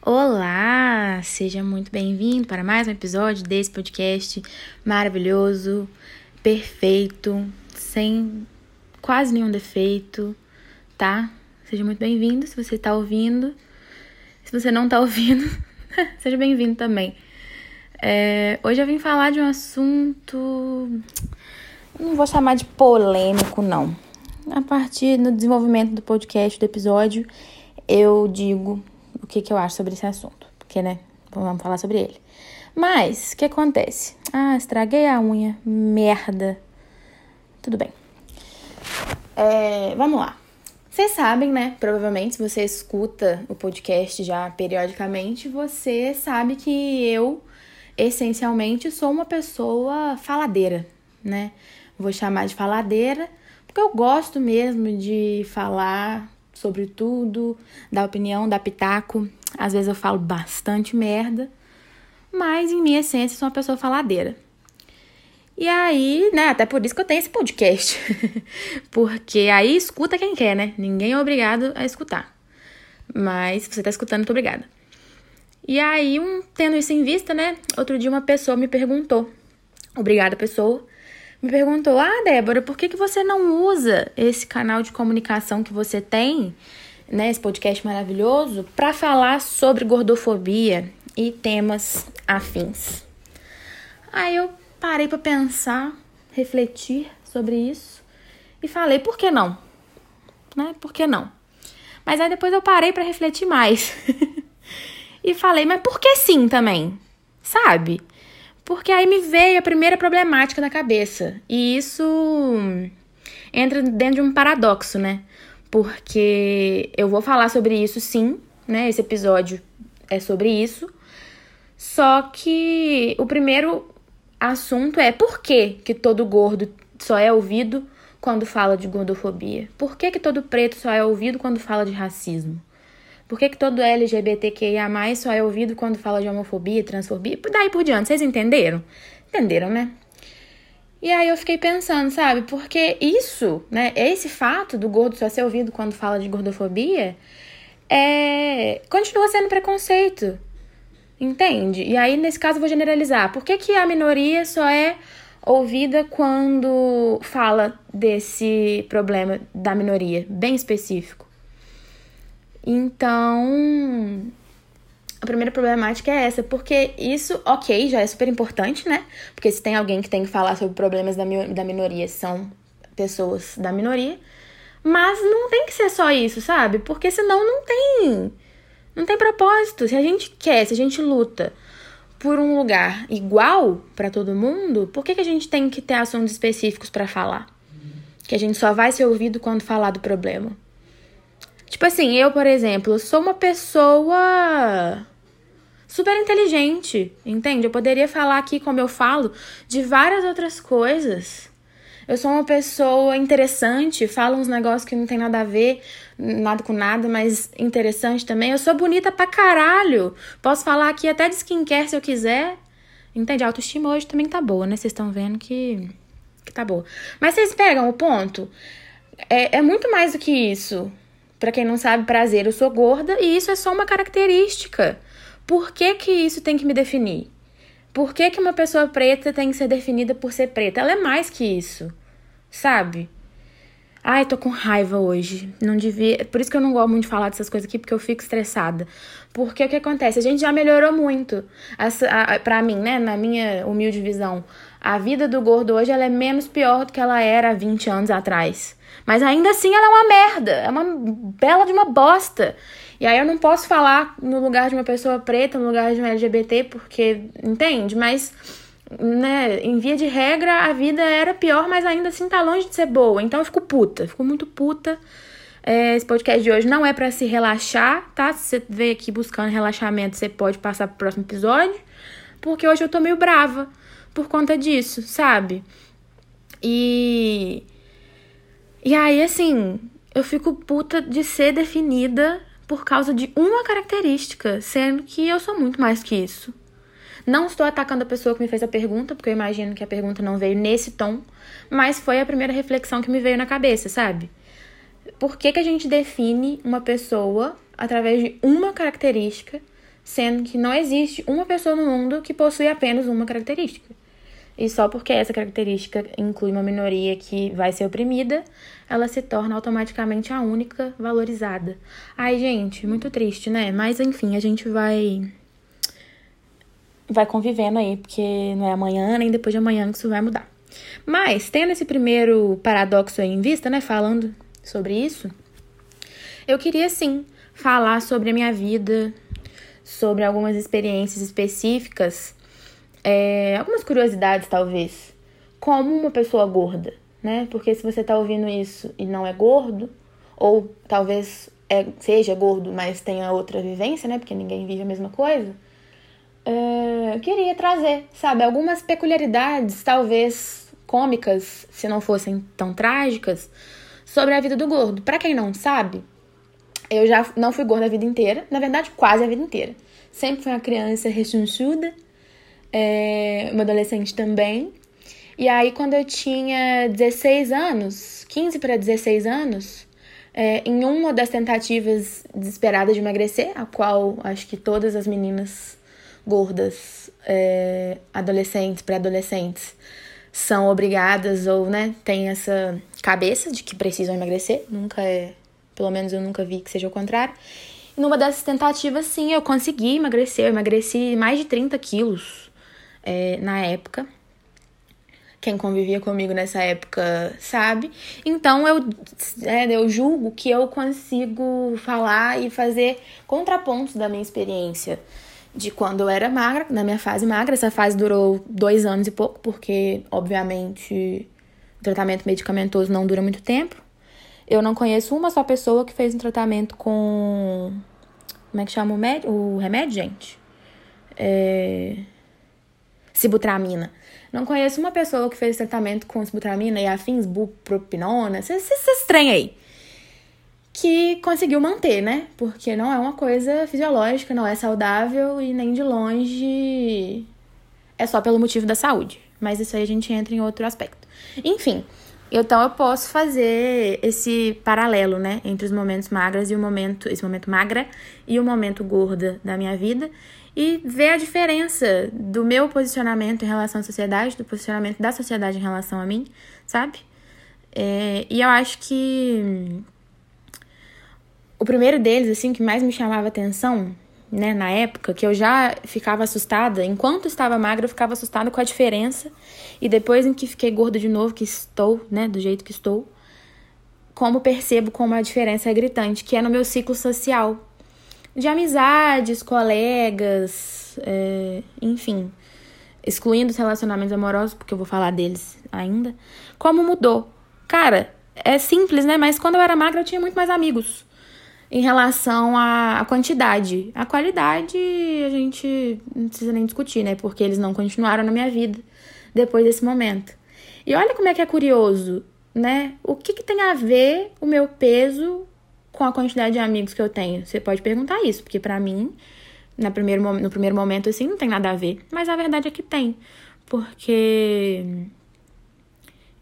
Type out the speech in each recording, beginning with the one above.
Olá, seja muito bem-vindo para mais um episódio desse podcast maravilhoso, perfeito, sem quase nenhum defeito, tá? Seja muito bem-vindo se você está ouvindo. Se você não está ouvindo, seja bem-vindo também. É, hoje eu vim falar de um assunto. Não vou chamar de polêmico, não. A partir do desenvolvimento do podcast, do episódio, eu digo o que, que eu acho sobre esse assunto. Porque, né? Vamos falar sobre ele. Mas, o que acontece? Ah, estraguei a unha. Merda. Tudo bem. É, vamos lá. Vocês sabem, né? Provavelmente, se você escuta o podcast já periodicamente, você sabe que eu, essencialmente, sou uma pessoa faladeira, né? Vou chamar de faladeira, porque eu gosto mesmo de falar sobre tudo, dar opinião, dar pitaco. Às vezes eu falo bastante merda, mas em minha essência sou uma pessoa faladeira. E aí, né, até por isso que eu tenho esse podcast. Porque aí escuta quem quer, né? Ninguém é obrigado a escutar. Mas se você tá escutando, muito obrigada. E aí, um, tendo isso em vista, né? Outro dia uma pessoa me perguntou. Obrigada, pessoa me perguntou: Ah, Débora, por que, que você não usa esse canal de comunicação que você tem, né, esse podcast maravilhoso, para falar sobre gordofobia e temas afins? Aí eu parei para pensar, refletir sobre isso e falei: por que não? Né? Por que não? Mas aí depois eu parei para refletir mais. e falei: mas por que sim também? Sabe? Porque aí me veio a primeira problemática na cabeça. E isso entra dentro de um paradoxo, né? Porque eu vou falar sobre isso sim, né? Esse episódio é sobre isso. Só que o primeiro assunto é por que, que todo gordo só é ouvido quando fala de gordofobia? Por que, que todo preto só é ouvido quando fala de racismo? Por que, que todo LGBTQIA só é ouvido quando fala de homofobia, transfobia? Daí por diante, vocês entenderam? Entenderam, né? E aí eu fiquei pensando, sabe? Porque isso, né? Esse fato do gordo só ser ouvido quando fala de gordofobia é... continua sendo preconceito. Entende? E aí, nesse caso, eu vou generalizar. Por que, que a minoria só é ouvida quando fala desse problema da minoria, bem específico? Então, a primeira problemática é essa, porque isso, ok, já é super importante, né? Porque se tem alguém que tem que falar sobre problemas da, da minoria, são pessoas da minoria. Mas não tem que ser só isso, sabe? Porque senão não tem. Não tem propósito. Se a gente quer, se a gente luta por um lugar igual para todo mundo, por que, que a gente tem que ter assuntos específicos para falar? Que a gente só vai ser ouvido quando falar do problema. Tipo assim, eu, por exemplo, sou uma pessoa super inteligente, entende? Eu poderia falar aqui, como eu falo, de várias outras coisas. Eu sou uma pessoa interessante, falo uns negócios que não tem nada a ver, nada com nada, mas interessante também. Eu sou bonita pra caralho. Posso falar aqui até de skincare se eu quiser. Entende? A autoestima hoje também tá boa, né? Vocês estão vendo que, que tá boa. Mas vocês pegam o ponto? É, é muito mais do que isso. Para quem não sabe, prazer, eu sou gorda e isso é só uma característica. Por que, que isso tem que me definir? Por que, que uma pessoa preta tem que ser definida por ser preta? Ela é mais que isso, sabe? Ai, tô com raiva hoje. Não devia. Por isso que eu não gosto muito de falar dessas coisas aqui, porque eu fico estressada. Porque o que acontece? A gente já melhorou muito. Essa, a, pra mim, né? Na minha humilde visão, a vida do gordo hoje ela é menos pior do que ela era há 20 anos atrás. Mas ainda assim ela é uma merda, é uma bela de uma bosta. E aí eu não posso falar no lugar de uma pessoa preta, no lugar de um LGBT, porque, entende? Mas, né, em via de regra, a vida era pior, mas ainda assim tá longe de ser boa. Então eu fico puta, fico muito puta. É, esse podcast de hoje não é para se relaxar, tá? Se você veio aqui buscando relaxamento, você pode passar pro próximo episódio. Porque hoje eu tô meio brava por conta disso, sabe? E e aí, assim, eu fico puta de ser definida por causa de uma característica, sendo que eu sou muito mais que isso. Não estou atacando a pessoa que me fez a pergunta, porque eu imagino que a pergunta não veio nesse tom, mas foi a primeira reflexão que me veio na cabeça, sabe? Por que, que a gente define uma pessoa através de uma característica, sendo que não existe uma pessoa no mundo que possui apenas uma característica. E só porque essa característica inclui uma minoria que vai ser oprimida, ela se torna automaticamente a única valorizada. Ai, gente, muito triste, né? Mas enfim, a gente vai vai convivendo aí, porque não é amanhã nem depois de amanhã que isso vai mudar. Mas, tendo esse primeiro paradoxo aí em vista, né, falando sobre isso, eu queria sim falar sobre a minha vida, sobre algumas experiências específicas, é, algumas curiosidades talvez, como uma pessoa gorda, né? Porque se você tá ouvindo isso e não é gordo, ou talvez é, seja gordo, mas tenha outra vivência, né? Porque ninguém vive a mesma coisa. É, queria trazer, sabe, algumas peculiaridades, talvez cômicas, se não fossem tão trágicas, sobre a vida do gordo. Para quem não sabe, eu já não fui gorda a vida inteira, na verdade, quase a vida inteira. Sempre fui uma criança rechonchuda, é, uma adolescente também. E aí, quando eu tinha 16 anos, 15 para 16 anos, é, em uma das tentativas desesperadas de emagrecer, a qual acho que todas as meninas gordas, é, adolescentes, pré-adolescentes, são obrigadas ou, né, têm essa cabeça de que precisam emagrecer, nunca é pelo menos eu nunca vi que seja o contrário. Numa dessas tentativas, sim, eu consegui emagrecer. Eu emagreci mais de 30 quilos é, na época. Quem convivia comigo nessa época sabe. Então eu, é, eu julgo que eu consigo falar e fazer contrapontos da minha experiência de quando eu era magra, na minha fase magra. Essa fase durou dois anos e pouco, porque, obviamente, o tratamento medicamentoso não dura muito tempo. Eu não conheço uma só pessoa que fez um tratamento com. Como é que chama o, med... o remédio, gente? É... Sibutramina. Não conheço uma pessoa que fez tratamento com sibutramina e afins, bupropinona, esses trem aí. Que conseguiu manter, né? Porque não é uma coisa fisiológica, não é saudável e nem de longe é só pelo motivo da saúde. Mas isso aí a gente entra em outro aspecto. Enfim, então eu posso fazer esse paralelo, né, entre os momentos magras e o momento, esse momento magra e o momento gorda da minha vida e ver a diferença do meu posicionamento em relação à sociedade, do posicionamento da sociedade em relação a mim, sabe? É, e eu acho que o primeiro deles, assim, que mais me chamava atenção né, na época, que eu já ficava assustada, enquanto estava magra, eu ficava assustada com a diferença. E depois em que fiquei gorda de novo, que estou, né, do jeito que estou, como percebo como a diferença é gritante, que é no meu ciclo social. De amizades, colegas, é, enfim, excluindo os relacionamentos amorosos, porque eu vou falar deles ainda. Como mudou? Cara, é simples, né? Mas quando eu era magra, eu tinha muito mais amigos em relação à quantidade. A qualidade a gente não precisa nem discutir, né? Porque eles não continuaram na minha vida depois desse momento. E olha como é que é curioso, né? O que, que tem a ver o meu peso com a quantidade de amigos que eu tenho? Você pode perguntar isso, porque para mim, primeiro, no primeiro momento, assim, não tem nada a ver. Mas a verdade é que tem. Porque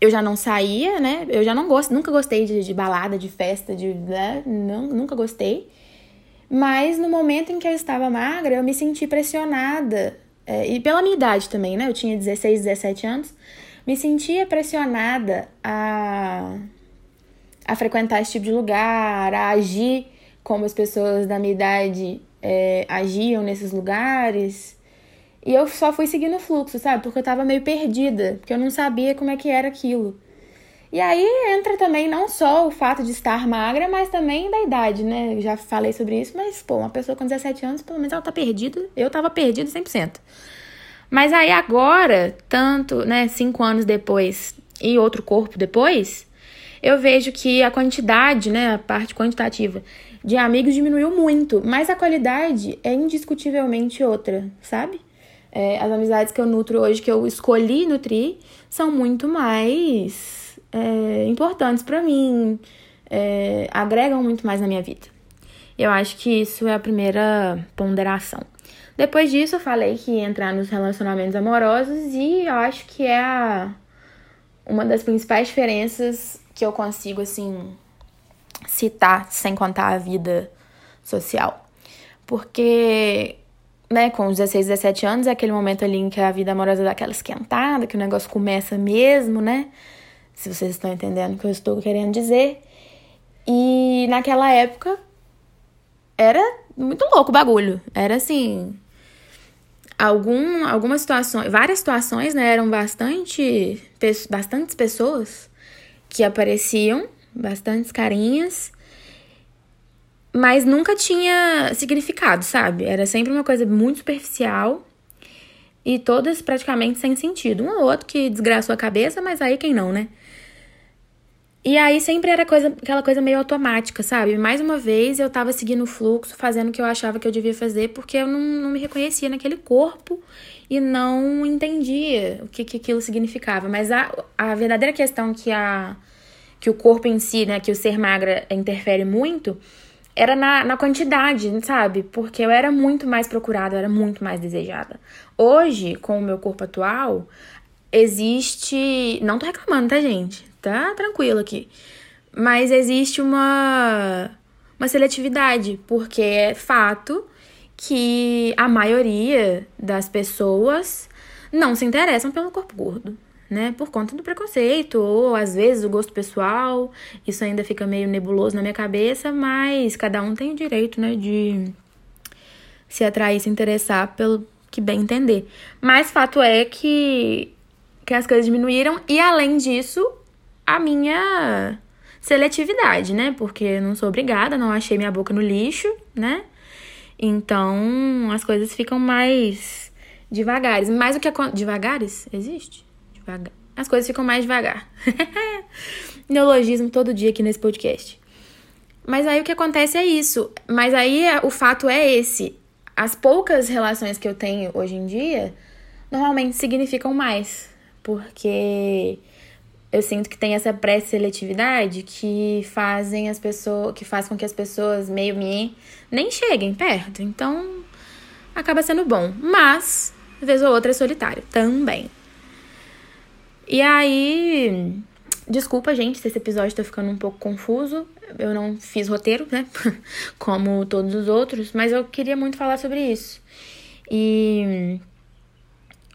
eu já não saía, né? Eu já não gosto, nunca gostei de, de balada, de festa, de, né? não, nunca gostei. Mas no momento em que eu estava magra, eu me senti pressionada. É, e pela minha idade também, né? Eu tinha 16, 17 anos. Me sentia pressionada a, a frequentar esse tipo de lugar, a agir como as pessoas da minha idade é, agiam nesses lugares. E eu só fui seguindo o fluxo, sabe? Porque eu tava meio perdida, porque eu não sabia como é que era aquilo. E aí entra também não só o fato de estar magra, mas também da idade, né? Eu já falei sobre isso, mas, pô, uma pessoa com 17 anos, pelo menos ela tá perdida. Eu tava perdida 100%. Mas aí agora, tanto, né, cinco anos depois e outro corpo depois, eu vejo que a quantidade, né, a parte quantitativa de amigos diminuiu muito, mas a qualidade é indiscutivelmente outra, sabe? É, as amizades que eu nutro hoje, que eu escolhi nutrir, são muito mais é, importantes para mim, é, agregam muito mais na minha vida. Eu acho que isso é a primeira ponderação. Depois disso, eu falei que ia entrar nos relacionamentos amorosos e eu acho que é a, uma das principais diferenças que eu consigo, assim, citar sem contar a vida social. Porque né, com 16, 17 anos, é aquele momento ali em que a vida amorosa dá aquela esquentada, que o negócio começa mesmo, né? Se vocês estão entendendo o que eu estou querendo dizer. E naquela época era muito louco o bagulho. Era assim. Algum, algumas situações, várias situações, né? Eram bastante, bastantes pessoas que apareciam, bastantes carinhas, mas nunca tinha significado, sabe? Era sempre uma coisa muito superficial e todas praticamente sem sentido. Um ou outro que desgraçou a cabeça, mas aí quem não, né? E aí sempre era coisa, aquela coisa meio automática, sabe? Mais uma vez eu tava seguindo o fluxo, fazendo o que eu achava que eu devia fazer, porque eu não, não me reconhecia naquele corpo e não entendia o que, que aquilo significava. Mas a, a verdadeira questão que, a, que o corpo em si, né, que o ser magra interfere muito, era na, na quantidade, sabe? Porque eu era muito mais procurada, eu era muito mais desejada. Hoje, com o meu corpo atual, existe. Não tô reclamando, tá, gente? Tá tranquilo aqui. Mas existe uma, uma seletividade, porque é fato que a maioria das pessoas não se interessam pelo corpo gordo né? Por conta do preconceito, ou às vezes o gosto pessoal. Isso ainda fica meio nebuloso na minha cabeça, mas cada um tem o direito, né, de se atrair, se interessar pelo que bem entender. Mas fato é que, que as coisas diminuíram, e além disso, a minha seletividade, né? Porque não sou obrigada, não achei minha boca no lixo, né? Então as coisas ficam mais devagares. Mas o que acontece. Devagares? Existe? Devagar. As coisas ficam mais devagar. Neologismo todo dia aqui nesse podcast. Mas aí o que acontece é isso. Mas aí o fato é esse. As poucas relações que eu tenho hoje em dia normalmente significam mais. Porque eu sinto que tem essa pré-seletividade que fazem as pessoas. que faz com que as pessoas meio me nem cheguem perto. Então acaba sendo bom. Mas, vez ou outra, é solitário também. E aí, desculpa, gente, se esse episódio tá ficando um pouco confuso. Eu não fiz roteiro, né? Como todos os outros, mas eu queria muito falar sobre isso. E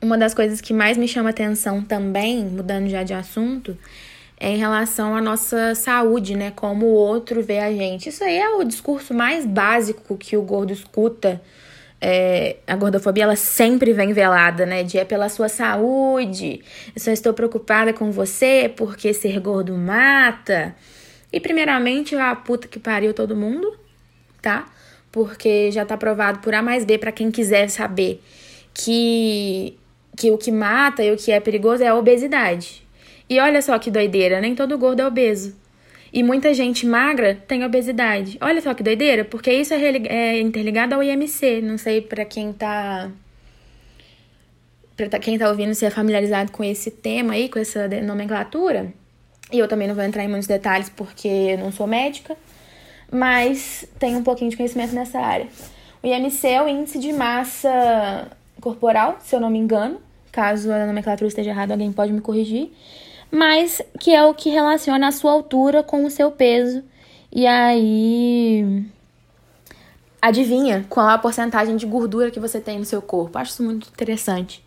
uma das coisas que mais me chama atenção também, mudando já de assunto, é em relação à nossa saúde, né? Como o outro vê a gente. Isso aí é o discurso mais básico que o gordo escuta é, a gordofobia ela sempre vem velada, né? De é pela sua saúde, eu só estou preocupada com você porque ser gordo mata. E primeiramente, a puta que pariu todo mundo, tá? Porque já tá provado por A mais B para quem quiser saber que, que o que mata e o que é perigoso é a obesidade. E olha só que doideira, nem todo gordo é obeso. E muita gente magra tem obesidade. Olha só que doideira, porque isso é, é interligado ao IMC. Não sei para quem tá. Pra quem tá ouvindo se é familiarizado com esse tema aí, com essa nomenclatura. E eu também não vou entrar em muitos detalhes porque eu não sou médica, mas tenho um pouquinho de conhecimento nessa área. O IMC é o índice de massa corporal, se eu não me engano. Caso a nomenclatura esteja errada, alguém pode me corrigir mas que é o que relaciona a sua altura com o seu peso. E aí adivinha qual a porcentagem de gordura que você tem no seu corpo. Acho isso muito interessante.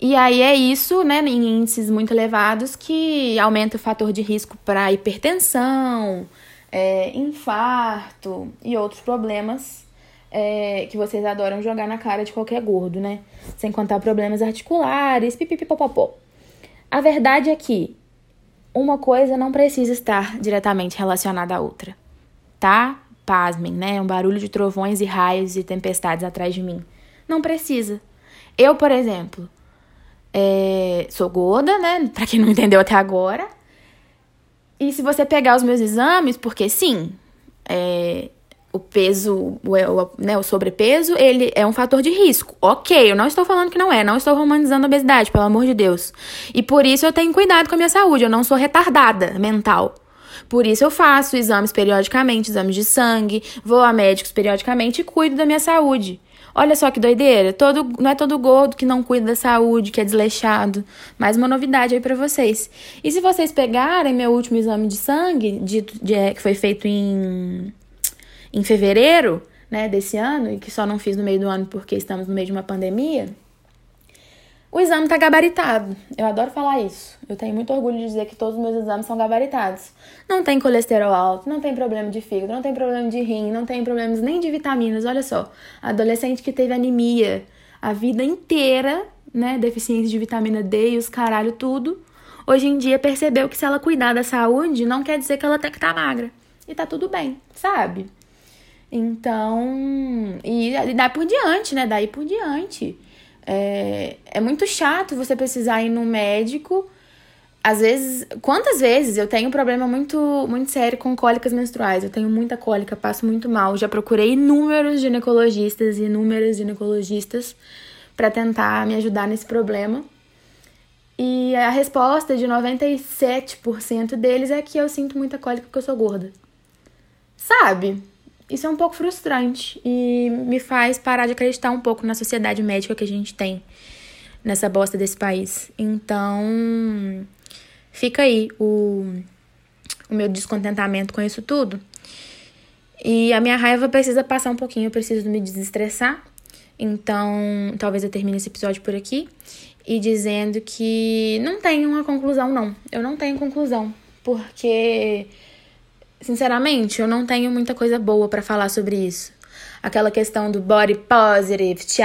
E aí é isso, né, em índices muito elevados, que aumenta o fator de risco para hipertensão, é, infarto e outros problemas é, que vocês adoram jogar na cara de qualquer gordo, né? Sem contar problemas articulares, pipipipopopó. A verdade é que uma coisa não precisa estar diretamente relacionada à outra, tá? Pasmem, né? Um barulho de trovões e raios e tempestades atrás de mim. Não precisa. Eu, por exemplo, é, sou gorda, né? Pra quem não entendeu até agora. E se você pegar os meus exames, porque sim, é, o peso, o, o, né, o sobrepeso, ele é um fator de risco. Ok, eu não estou falando que não é, não estou romantizando a obesidade, pelo amor de Deus. E por isso eu tenho cuidado com a minha saúde, eu não sou retardada mental. Por isso eu faço exames periodicamente, exames de sangue, vou a médicos periodicamente e cuido da minha saúde. Olha só que doideira, todo, não é todo gordo que não cuida da saúde, que é desleixado. Mais uma novidade aí para vocês. E se vocês pegarem meu último exame de sangue, de, de, que foi feito em em fevereiro, né, desse ano, e que só não fiz no meio do ano porque estamos no meio de uma pandemia, o exame está gabaritado. Eu adoro falar isso. Eu tenho muito orgulho de dizer que todos os meus exames são gabaritados. Não tem colesterol alto, não tem problema de fígado, não tem problema de rim, não tem problemas nem de vitaminas. Olha só, adolescente que teve anemia a vida inteira, né, deficiência de vitamina D e os caralho tudo, hoje em dia percebeu que se ela cuidar da saúde, não quer dizer que ela tem que estar tá magra. E tá tudo bem, sabe? Então, e, e daí por diante, né? Daí por diante. É, é muito chato você precisar ir no médico. Às vezes, quantas vezes eu tenho um problema muito, muito sério com cólicas menstruais? Eu tenho muita cólica, passo muito mal. Já procurei inúmeros ginecologistas e ginecologistas para tentar me ajudar nesse problema. E a resposta de 97% deles é que eu sinto muita cólica porque eu sou gorda. Sabe? Isso é um pouco frustrante e me faz parar de acreditar um pouco na sociedade médica que a gente tem nessa bosta desse país. Então, fica aí o, o meu descontentamento com isso tudo. E a minha raiva precisa passar um pouquinho, eu preciso me desestressar. Então, talvez eu termine esse episódio por aqui e dizendo que não tem uma conclusão, não. Eu não tenho conclusão, porque Sinceramente, eu não tenho muita coisa boa para falar sobre isso. Aquela questão do body positive, te,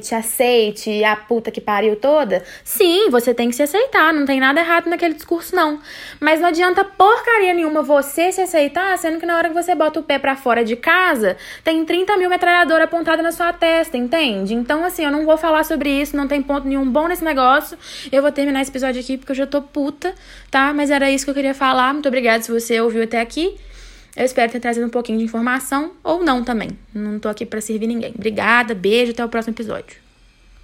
te aceite, a puta que pariu toda. Sim, você tem que se aceitar, não tem nada errado naquele discurso, não. Mas não adianta porcaria nenhuma você se aceitar, sendo que na hora que você bota o pé para fora de casa, tem 30 mil metralhadoras apontadas na sua testa, entende? Então, assim, eu não vou falar sobre isso, não tem ponto nenhum bom nesse negócio. Eu vou terminar esse episódio aqui porque eu já tô puta, tá? Mas era isso que eu queria falar. Muito obrigada se você ouviu até aqui. Eu espero ter trazido um pouquinho de informação ou não também. Não tô aqui para servir ninguém. Obrigada, beijo, até o próximo episódio.